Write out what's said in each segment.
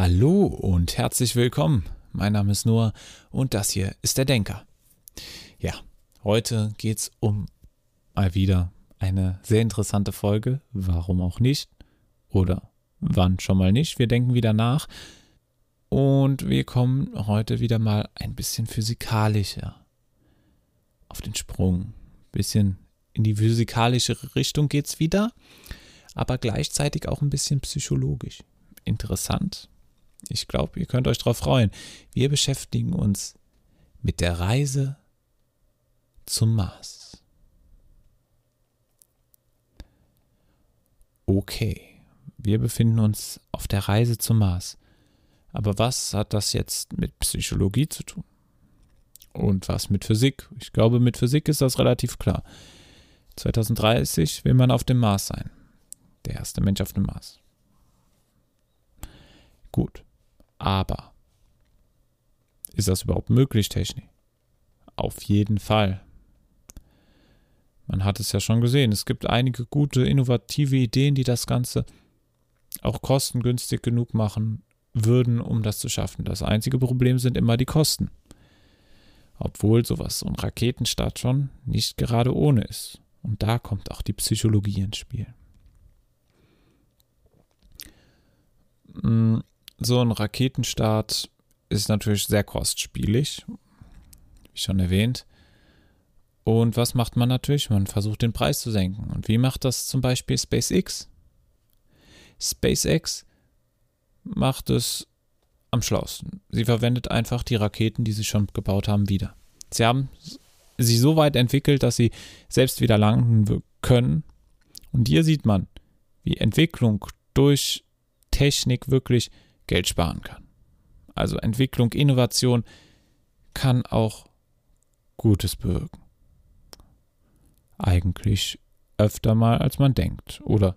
Hallo und herzlich willkommen. Mein Name ist Noah und das hier ist der Denker. Ja, heute geht es um mal wieder eine sehr interessante Folge. Warum auch nicht? Oder wann schon mal nicht? Wir denken wieder nach. Und wir kommen heute wieder mal ein bisschen physikalischer auf den Sprung. Ein bisschen in die physikalische Richtung geht es wieder, aber gleichzeitig auch ein bisschen psychologisch. Interessant ich glaube, ihr könnt euch darauf freuen. Wir beschäftigen uns mit der Reise zum Mars. Okay, wir befinden uns auf der Reise zum Mars. Aber was hat das jetzt mit Psychologie zu tun? Und was mit Physik? Ich glaube, mit Physik ist das relativ klar. 2030 will man auf dem Mars sein. Der erste Mensch auf dem Mars. Gut. Aber ist das überhaupt möglich, Technik? Auf jeden Fall. Man hat es ja schon gesehen. Es gibt einige gute, innovative Ideen, die das Ganze auch kostengünstig genug machen würden, um das zu schaffen. Das einzige Problem sind immer die Kosten. Obwohl sowas, so ein Raketenstart schon nicht gerade ohne ist. Und da kommt auch die Psychologie ins Spiel. So ein Raketenstart ist natürlich sehr kostspielig, wie schon erwähnt. Und was macht man natürlich? Man versucht den Preis zu senken. Und wie macht das zum Beispiel SpaceX? SpaceX macht es am schlausten. Sie verwendet einfach die Raketen, die sie schon gebaut haben, wieder. Sie haben sie so weit entwickelt, dass sie selbst wieder landen können. Und hier sieht man, wie Entwicklung durch Technik wirklich Geld sparen kann. Also Entwicklung, Innovation kann auch Gutes bewirken. Eigentlich öfter mal, als man denkt. Oder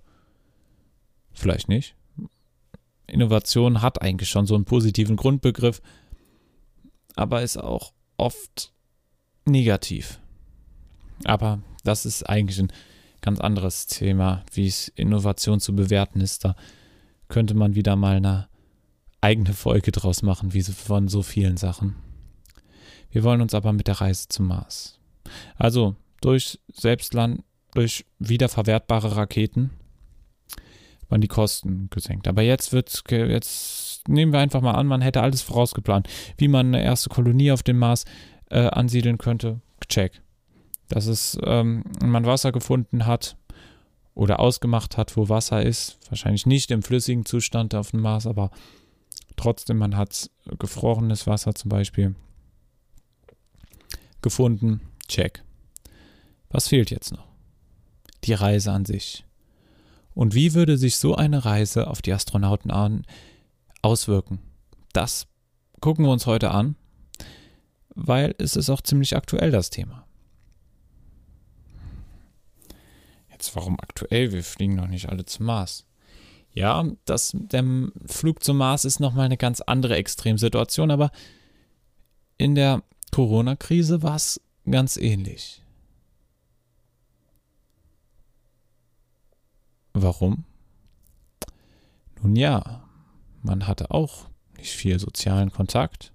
vielleicht nicht. Innovation hat eigentlich schon so einen positiven Grundbegriff, aber ist auch oft negativ. Aber das ist eigentlich ein ganz anderes Thema, wie es Innovation zu bewerten ist. Da könnte man wieder mal eine eigene Folge draus machen, wie von so vielen Sachen. Wir wollen uns aber mit der Reise zum Mars. Also durch Selbstland, durch wiederverwertbare Raketen waren die Kosten gesenkt. Aber jetzt wird, jetzt nehmen wir einfach mal an, man hätte alles vorausgeplant, wie man eine erste Kolonie auf dem Mars äh, ansiedeln könnte. Check. Dass es ähm, man Wasser gefunden hat oder ausgemacht hat, wo Wasser ist. Wahrscheinlich nicht im flüssigen Zustand auf dem Mars, aber Trotzdem, man hat gefrorenes Wasser zum Beispiel gefunden. Check. Was fehlt jetzt noch? Die Reise an sich. Und wie würde sich so eine Reise auf die Astronauten an auswirken? Das gucken wir uns heute an, weil es ist auch ziemlich aktuell das Thema. Jetzt warum aktuell? Wir fliegen noch nicht alle zum Mars. Ja, das, der Flug zum Mars ist nochmal eine ganz andere Extremsituation, aber in der Corona-Krise war es ganz ähnlich. Warum? Nun ja, man hatte auch nicht viel sozialen Kontakt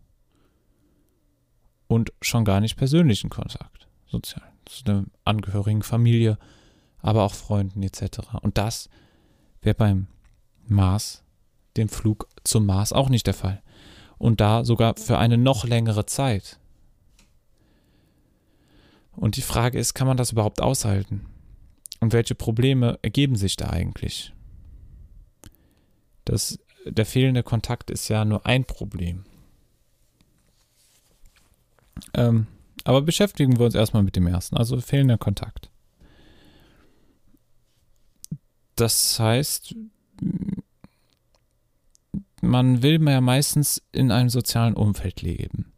und schon gar nicht persönlichen Kontakt. Sozial. Zu einer angehörigen Familie, aber auch Freunden etc. Und das wäre beim Mars, dem Flug zum Mars auch nicht der Fall. Und da sogar für eine noch längere Zeit. Und die Frage ist, kann man das überhaupt aushalten? Und welche Probleme ergeben sich da eigentlich? Das, der fehlende Kontakt ist ja nur ein Problem. Ähm, aber beschäftigen wir uns erstmal mit dem ersten, also fehlender Kontakt. Das heißt, man will ja meistens in einem sozialen Umfeld leben.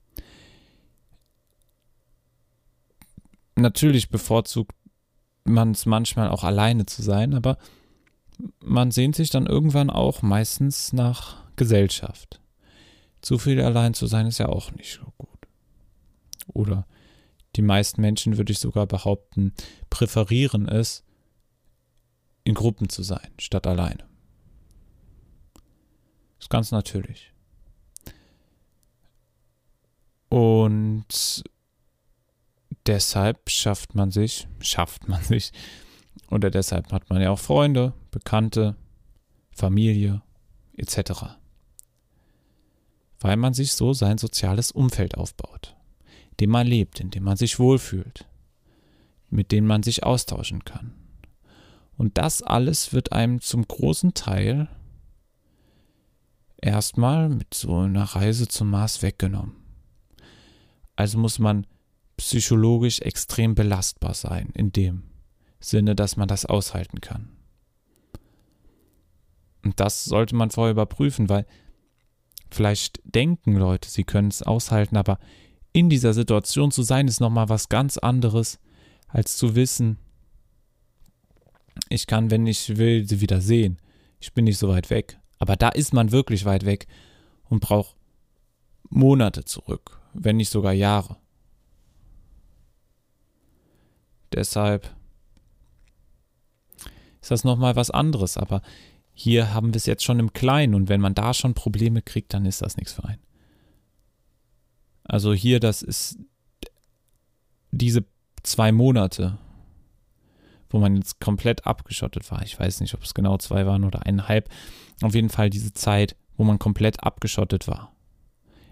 Natürlich bevorzugt man es manchmal auch alleine zu sein, aber man sehnt sich dann irgendwann auch meistens nach Gesellschaft. Zu viel allein zu sein ist ja auch nicht so gut. Oder die meisten Menschen, würde ich sogar behaupten, präferieren es, in Gruppen zu sein, statt alleine. Ist ganz natürlich. Und deshalb schafft man sich, schafft man sich, oder deshalb hat man ja auch Freunde, Bekannte, Familie etc. Weil man sich so sein soziales Umfeld aufbaut, in dem man lebt, in dem man sich wohlfühlt, mit dem man sich austauschen kann. Und das alles wird einem zum großen Teil erstmal mit so einer Reise zum Mars weggenommen. Also muss man psychologisch extrem belastbar sein, in dem Sinne, dass man das aushalten kann. Und das sollte man vorher überprüfen, weil vielleicht denken Leute, sie können es aushalten, aber in dieser Situation zu sein, ist nochmal was ganz anderes, als zu wissen, ich kann, wenn ich will, sie wieder sehen. Ich bin nicht so weit weg. Aber da ist man wirklich weit weg und braucht Monate zurück, wenn nicht sogar Jahre. Deshalb ist das nochmal was anderes. Aber hier haben wir es jetzt schon im Kleinen und wenn man da schon Probleme kriegt, dann ist das nichts für einen. Also hier, das ist diese zwei Monate, wo man jetzt komplett abgeschottet war. Ich weiß nicht, ob es genau zwei waren oder eineinhalb. Auf jeden Fall diese Zeit, wo man komplett abgeschottet war.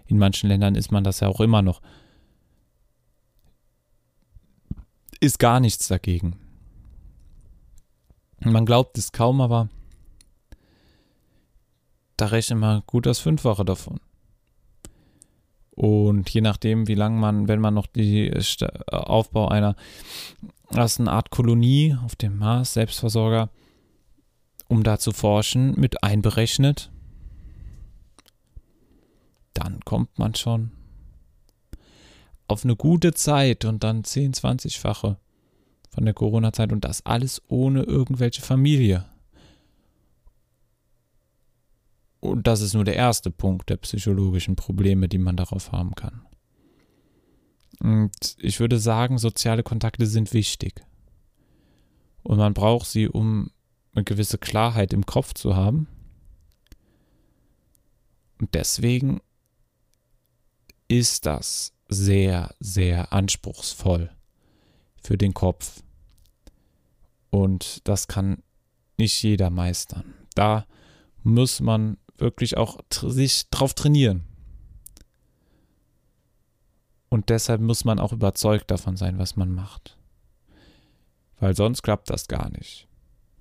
In manchen Ländern ist man das ja auch immer noch. Ist gar nichts dagegen. Man glaubt es kaum, aber da rechnet man gut das Fünffache davon. Und je nachdem, wie lange man, wenn man noch die Aufbau einer ersten Art Kolonie auf dem Mars, Selbstversorger, um da zu forschen, mit einberechnet, dann kommt man schon auf eine gute Zeit und dann 10, 20-fache von der Corona-Zeit und das alles ohne irgendwelche Familie. Und das ist nur der erste Punkt der psychologischen Probleme, die man darauf haben kann. Und ich würde sagen, soziale Kontakte sind wichtig. Und man braucht sie, um eine gewisse Klarheit im Kopf zu haben. Und deswegen ist das sehr, sehr anspruchsvoll für den Kopf. Und das kann nicht jeder meistern. Da muss man wirklich auch sich drauf trainieren. Und deshalb muss man auch überzeugt davon sein, was man macht. Weil sonst klappt das gar nicht.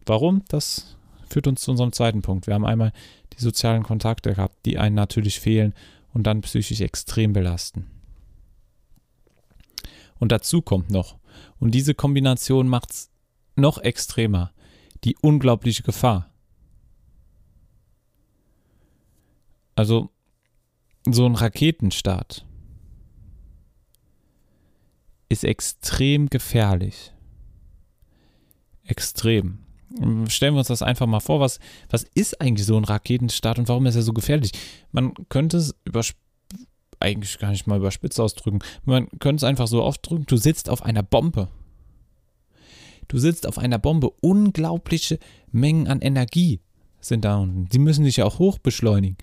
Warum? Das führt uns zu unserem zweiten Punkt. Wir haben einmal die sozialen Kontakte gehabt, die einen natürlich fehlen und dann psychisch extrem belasten. Und dazu kommt noch, und diese Kombination macht es noch extremer, die unglaubliche Gefahr. Also so ein Raketenstart ist extrem gefährlich. Extrem. Stellen wir uns das einfach mal vor, was, was ist eigentlich so ein Raketenstart und warum ist er so gefährlich? Man könnte es eigentlich gar nicht mal überspitzt ausdrücken. Man könnte es einfach so ausdrücken, du sitzt auf einer Bombe. Du sitzt auf einer Bombe. Unglaubliche Mengen an Energie sind da unten. Die müssen dich ja auch hochbeschleunigen.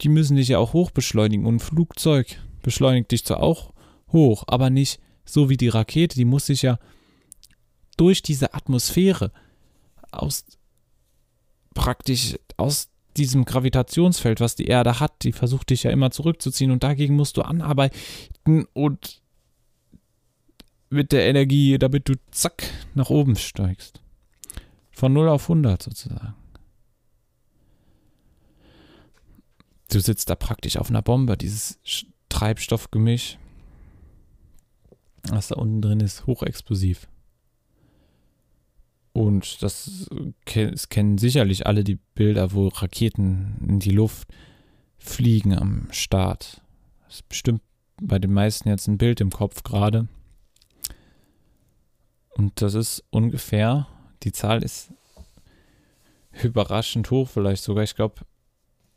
Die müssen dich ja auch hochbeschleunigen. Und ein Flugzeug beschleunigt dich zwar auch hoch, aber nicht so wie die Rakete. Die muss sich ja durch diese Atmosphäre aus praktisch aus diesem Gravitationsfeld, was die Erde hat, die versucht dich ja immer zurückzuziehen und dagegen musst du anarbeiten und mit der Energie, damit du zack nach oben steigst. Von 0 auf 100 sozusagen. Du sitzt da praktisch auf einer Bombe, dieses Treibstoffgemisch, was da unten drin ist, hochexplosiv. Und das, das kennen sicherlich alle die Bilder, wo Raketen in die Luft fliegen am Start. Das ist bestimmt bei den meisten jetzt ein Bild im Kopf gerade. Und das ist ungefähr, die Zahl ist überraschend hoch vielleicht sogar. Ich glaube,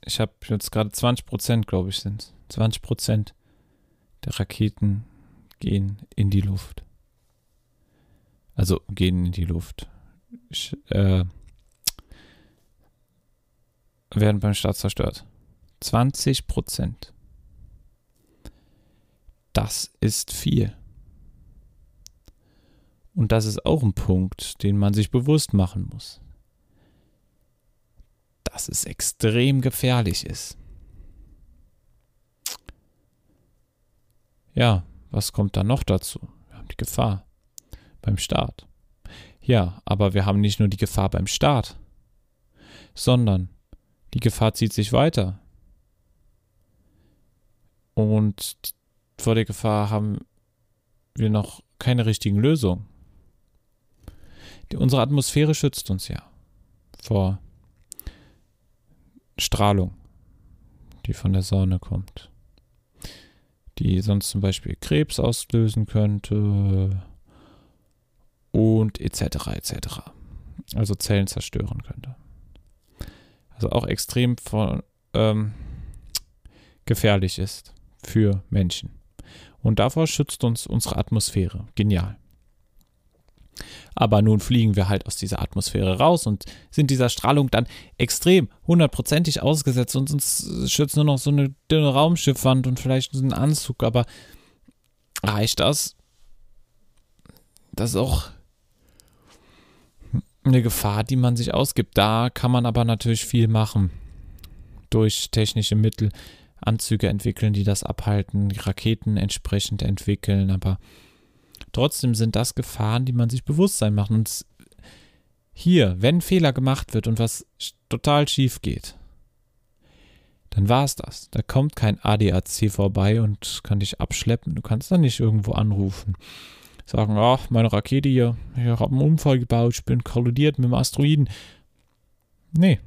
ich habe jetzt gerade 20 Prozent, glaube ich, sind 20 Prozent der Raketen gehen in die Luft. Also gehen in die Luft. Ich, äh, werden beim Start zerstört. 20 Prozent. Das ist viel. Und das ist auch ein Punkt, den man sich bewusst machen muss. Dass es extrem gefährlich ist. Ja, was kommt dann noch dazu? Wir haben die Gefahr beim Start. Ja, aber wir haben nicht nur die Gefahr beim Start, sondern die Gefahr zieht sich weiter. Und vor der Gefahr haben wir noch keine richtigen Lösungen. Die, unsere Atmosphäre schützt uns ja vor Strahlung, die von der Sonne kommt, die sonst zum Beispiel Krebs auslösen könnte und etc. etc. Also Zellen zerstören könnte. Also auch extrem von, ähm, gefährlich ist für Menschen. Und davor schützt uns unsere Atmosphäre. Genial. Aber nun fliegen wir halt aus dieser Atmosphäre raus und sind dieser Strahlung dann extrem hundertprozentig ausgesetzt und uns schützt nur noch so eine dünne Raumschiffwand und vielleicht ein Anzug. Aber reicht das? Das ist auch eine Gefahr, die man sich ausgibt. Da kann man aber natürlich viel machen. Durch technische Mittel, Anzüge entwickeln, die das abhalten, Raketen entsprechend entwickeln, aber trotzdem sind das Gefahren, die man sich bewusst sein macht. Und hier, wenn Fehler gemacht wird und was total schief geht, dann war es das. Da kommt kein ADAC vorbei und kann dich abschleppen. Du kannst dann nicht irgendwo anrufen sagen, ach, meine Rakete hier, ich habe einen Unfall gebaut, ich bin kollidiert mit dem Asteroiden. Nee.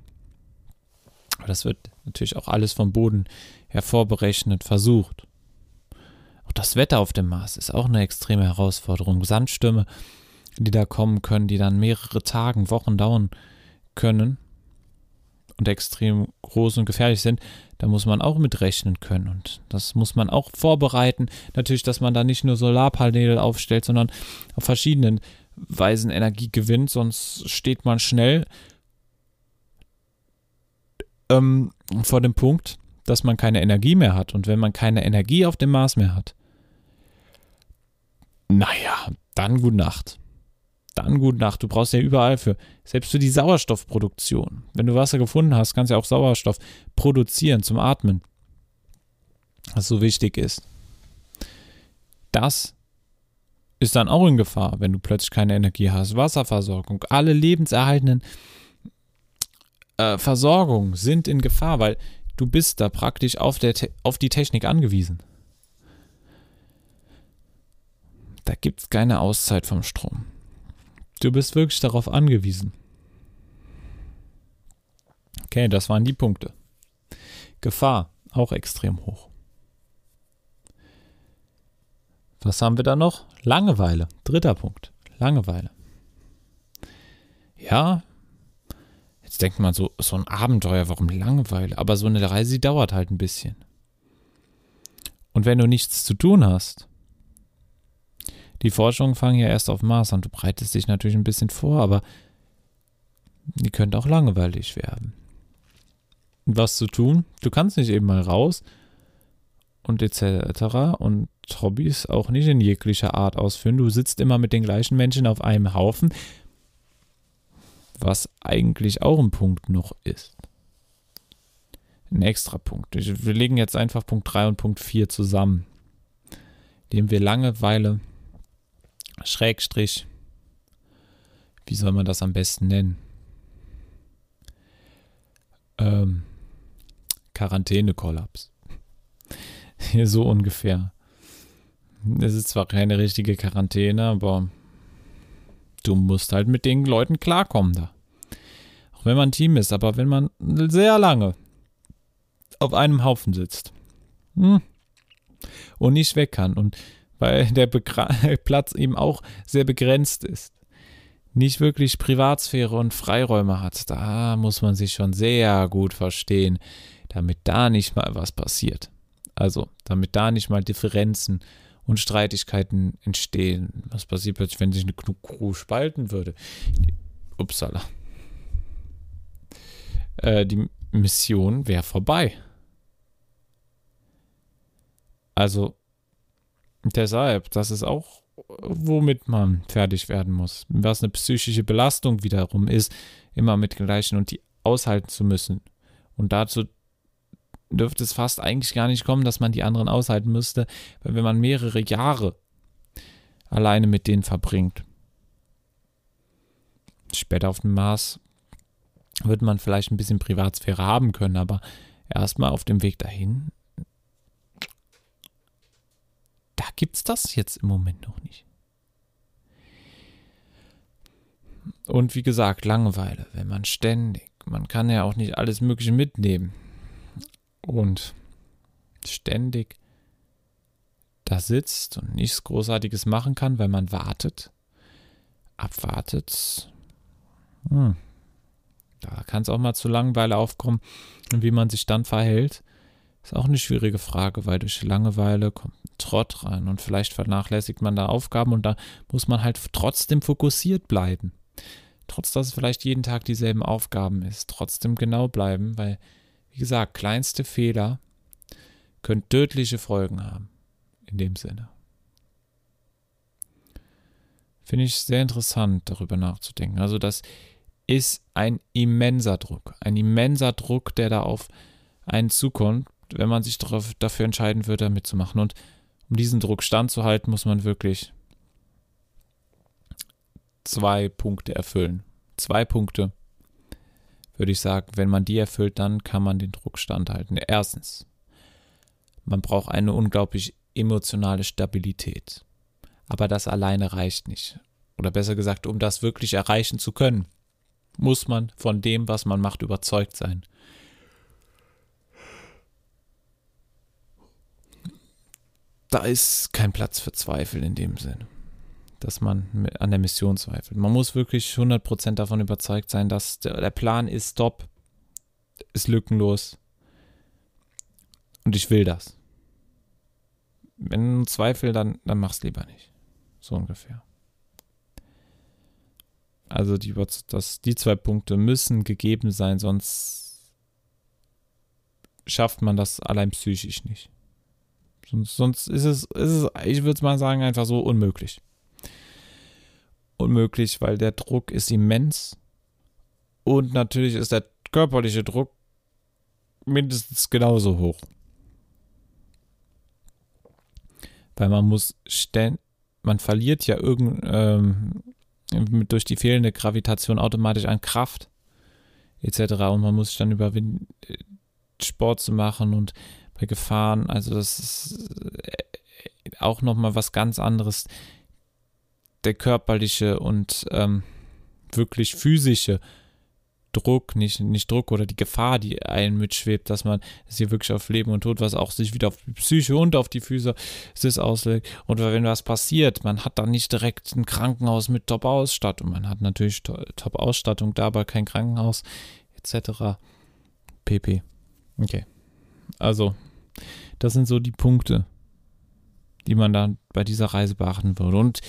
Aber das wird natürlich auch alles vom Boden hervorberechnet, versucht. Auch das Wetter auf dem Mars ist auch eine extreme Herausforderung. Sandstürme, die da kommen können, die dann mehrere Tage, Wochen dauern können und extrem groß und gefährlich sind, da muss man auch mit rechnen können. Und das muss man auch vorbereiten. Natürlich, dass man da nicht nur Solarpaneele aufstellt, sondern auf verschiedenen Weisen Energie gewinnt, sonst steht man schnell ähm, vor dem Punkt, dass man keine Energie mehr hat. Und wenn man keine Energie auf dem Mars mehr hat, naja, dann gute Nacht dann gute Nacht. Du brauchst ja überall für, selbst für die Sauerstoffproduktion. Wenn du Wasser gefunden hast, kannst du ja auch Sauerstoff produzieren zum Atmen. Was so wichtig ist. Das ist dann auch in Gefahr, wenn du plötzlich keine Energie hast. Wasserversorgung, alle lebenserhaltenden äh, Versorgungen sind in Gefahr, weil du bist da praktisch auf, der auf die Technik angewiesen. Da gibt es keine Auszeit vom Strom. Du bist wirklich darauf angewiesen. Okay, das waren die Punkte. Gefahr, auch extrem hoch. Was haben wir da noch? Langeweile. Dritter Punkt. Langeweile. Ja, jetzt denkt man so, so ein Abenteuer, warum Langeweile? Aber so eine Reise, die dauert halt ein bisschen. Und wenn du nichts zu tun hast, die Forschungen fangen ja erst auf Mars an. Du breitest dich natürlich ein bisschen vor, aber die könnte auch langweilig werden. Was zu tun? Du kannst nicht eben mal raus und etc. und Hobbys auch nicht in jeglicher Art ausführen. Du sitzt immer mit den gleichen Menschen auf einem Haufen, was eigentlich auch ein Punkt noch ist. Ein extra Punkt. Wir legen jetzt einfach Punkt 3 und Punkt 4 zusammen, indem wir Langeweile Schrägstrich, wie soll man das am besten nennen? Ähm, Quarantäne-Kollaps. So ungefähr. Es ist zwar keine richtige Quarantäne, aber du musst halt mit den Leuten klarkommen da. Auch wenn man ein Team ist, aber wenn man sehr lange auf einem Haufen sitzt hm, und nicht weg kann und weil der Begra Platz eben auch sehr begrenzt ist. Nicht wirklich Privatsphäre und Freiräume hat. Da muss man sich schon sehr gut verstehen, damit da nicht mal was passiert. Also, damit da nicht mal Differenzen und Streitigkeiten entstehen. Was passiert plötzlich, wenn sich eine Crew spalten würde? Upsala. Äh, die Mission wäre vorbei. Also deshalb, das ist auch, womit man fertig werden muss. Was eine psychische Belastung wiederum ist, immer mit gleichen und die aushalten zu müssen. Und dazu dürfte es fast eigentlich gar nicht kommen, dass man die anderen aushalten müsste, weil wenn man mehrere Jahre alleine mit denen verbringt, später auf dem Mars wird man vielleicht ein bisschen Privatsphäre haben können, aber erstmal auf dem Weg dahin, da gibt es das jetzt im Moment noch nicht. Und wie gesagt, Langeweile, wenn man ständig, man kann ja auch nicht alles Mögliche mitnehmen und ständig da sitzt und nichts Großartiges machen kann, weil man wartet, abwartet. Hm. Da kann es auch mal zu Langeweile aufkommen. Und wie man sich dann verhält, ist auch eine schwierige Frage, weil durch Langeweile kommt ein Trott rein und vielleicht vernachlässigt man da Aufgaben und da muss man halt trotzdem fokussiert bleiben. Trotz dass es vielleicht jeden Tag dieselben Aufgaben ist, trotzdem genau bleiben, weil wie gesagt, kleinste Fehler können tödliche Folgen haben. In dem Sinne. Finde ich sehr interessant, darüber nachzudenken. Also, das ist ein immenser Druck. Ein immenser Druck, der da auf einen zukommt, wenn man sich darauf, dafür entscheiden würde, mitzumachen. Und um diesen Druck standzuhalten, muss man wirklich zwei Punkte erfüllen. Zwei Punkte würde ich sagen, wenn man die erfüllt, dann kann man den Druck standhalten. Erstens, man braucht eine unglaublich emotionale Stabilität. Aber das alleine reicht nicht. Oder besser gesagt, um das wirklich erreichen zu können, muss man von dem, was man macht, überzeugt sein. Da ist kein Platz für Zweifel in dem Sinn dass man an der Mission zweifelt. Man muss wirklich 100% davon überzeugt sein, dass der, Plan ist top, ist lückenlos und ich will das. Wenn Zweifel, dann, dann mach's lieber nicht. So ungefähr. Also die, das, die zwei Punkte müssen gegeben sein, sonst schafft man das allein psychisch nicht. Sonst, sonst ist, es, ist es, ich würde mal sagen, einfach so unmöglich unmöglich, weil der Druck ist immens. Und natürlich ist der körperliche Druck mindestens genauso hoch. Weil man muss ständig, man verliert ja irgend, ähm, durch die fehlende Gravitation automatisch an Kraft etc. Und man muss sich dann überwinden, Sport zu machen und bei Gefahren, also das ist äh, auch nochmal was ganz anderes der körperliche und ähm, wirklich physische Druck, nicht, nicht Druck oder die Gefahr, die einen mitschwebt, dass man es hier wirklich auf Leben und Tod, was auch sich wieder auf die Psyche und auf die Füße es auslegt. Und wenn was passiert, man hat dann nicht direkt ein Krankenhaus mit Top-Ausstattung. Man hat natürlich Top-Ausstattung da, aber kein Krankenhaus etc. pp. Okay. Also, das sind so die Punkte, die man dann bei dieser Reise beachten würde. Und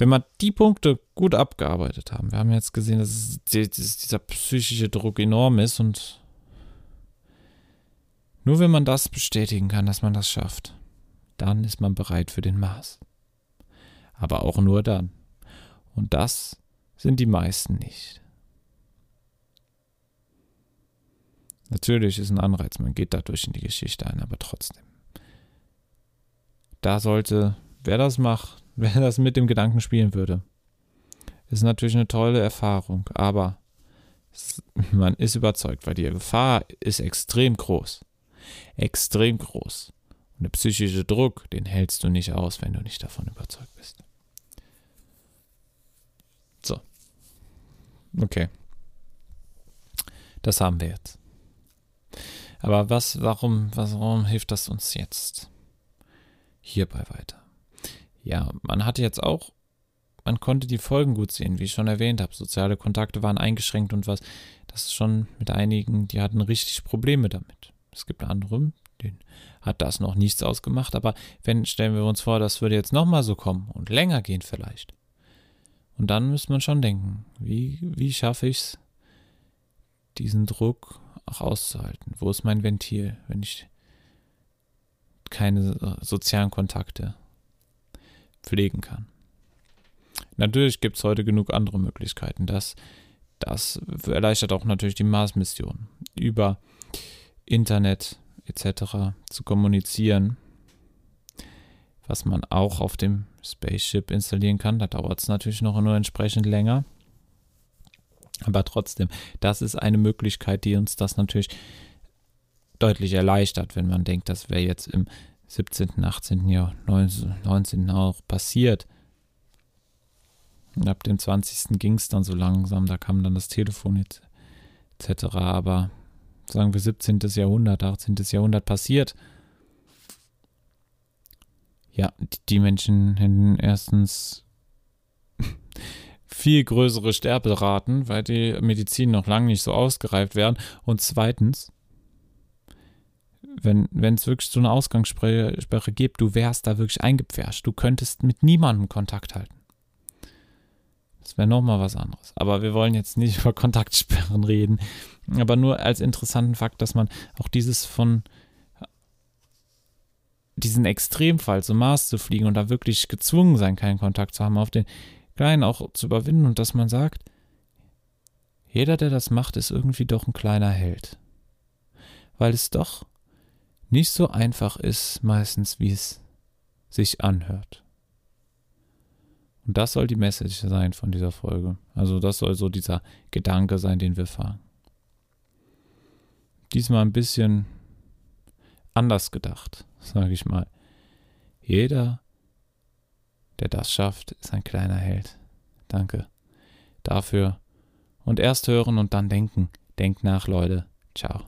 wenn wir die Punkte gut abgearbeitet haben, wir haben jetzt gesehen, dass, dieser psychische Druck enorm ist und nur wenn man das bestätigen kann, dass man das schafft, dann ist man bereit für den Mars. Aber auch nur dann. Und das sind die meisten nicht. Natürlich ist ein Anreiz, man geht dadurch in die Geschichte ein, aber trotzdem. Da sollte, wer das macht, wer das mit dem Gedanken spielen würde. Ist natürlich eine tolle Erfahrung, aber man ist überzeugt, weil die Gefahr ist extrem groß. Extrem groß. Und der psychische Druck, den hältst du nicht aus, wenn du nicht davon überzeugt bist. So. Okay. Das haben wir jetzt. Aber was, warum, warum hilft das uns jetzt? Hierbei weiter ja, man hatte jetzt auch, man konnte die Folgen gut sehen, wie ich schon erwähnt habe. Soziale Kontakte waren eingeschränkt und was. Das ist schon mit einigen, die hatten richtig Probleme damit. Es gibt andere, denen hat das noch nichts ausgemacht, aber wenn, stellen wir uns vor, das würde jetzt nochmal so kommen und länger gehen vielleicht. Und dann müsste man schon denken, wie, wie schaffe ich es, diesen Druck auch auszuhalten? Wo ist mein Ventil, wenn ich keine sozialen Kontakte pflegen kann? Natürlich gibt es heute genug andere Möglichkeiten. Das, das erleichtert auch natürlich die Mars-Mission. Über Internet etc. zu kommunizieren, was man auch auf dem Spaceship installieren kann. Da dauert es natürlich noch nur entsprechend länger. Aber trotzdem, das ist eine Möglichkeit, die uns das natürlich deutlich erleichtert, wenn man denkt, das wäre jetzt im 17., 18. Jahr, 19. auch passiert. Und ab dem 20. ging es dann so langsam, da kam dann das Telefon jetzt etc. Aber sagen wir 17. Jahrhundert, 18. Jahrhundert passiert. Ja, die Menschen hätten erstens viel größere Sterberaten, weil die Medizin noch lange nicht so ausgereift werden. Und zweitens, wenn es wirklich so eine Ausgangssperre gibt, du wärst da wirklich eingepfercht. Du könntest mit niemandem Kontakt halten. Das wäre nochmal was anderes. Aber wir wollen jetzt nicht über Kontaktsperren reden. Aber nur als interessanten Fakt, dass man auch dieses von diesen Extremfall zum Mars zu fliegen und da wirklich gezwungen sein, keinen Kontakt zu haben, auf den Kleinen auch zu überwinden und dass man sagt, jeder, der das macht, ist irgendwie doch ein kleiner Held. Weil es doch nicht so einfach ist, meistens, wie es sich anhört. Und das soll die Message sein von dieser Folge. Also das soll so dieser Gedanke sein, den wir fahren. Diesmal ein bisschen anders gedacht, sage ich mal. Jeder, der das schafft, ist ein kleiner Held. Danke dafür. Und erst hören und dann denken. Denkt nach, Leute. Ciao.